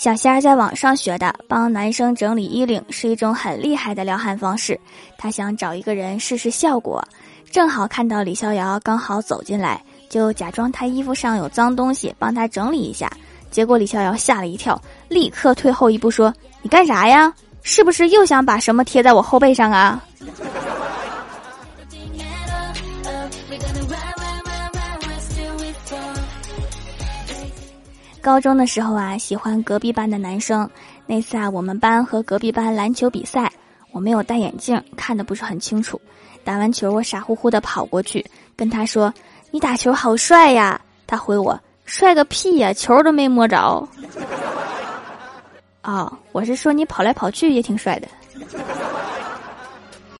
小仙儿在网上学的，帮男生整理衣领是一种很厉害的撩汉方式。他想找一个人试试效果，正好看到李逍遥刚好走进来，就假装他衣服上有脏东西，帮他整理一下。结果李逍遥吓了一跳，立刻退后一步说：“你干啥呀？是不是又想把什么贴在我后背上啊？” 高中的时候啊，喜欢隔壁班的男生。那次啊，我们班和隔壁班篮球比赛，我没有戴眼镜，看的不是很清楚。打完球，我傻乎乎的跑过去跟他说：“你打球好帅呀！”他回我：“帅个屁呀，球都没摸着。”哦，我是说你跑来跑去也挺帅的。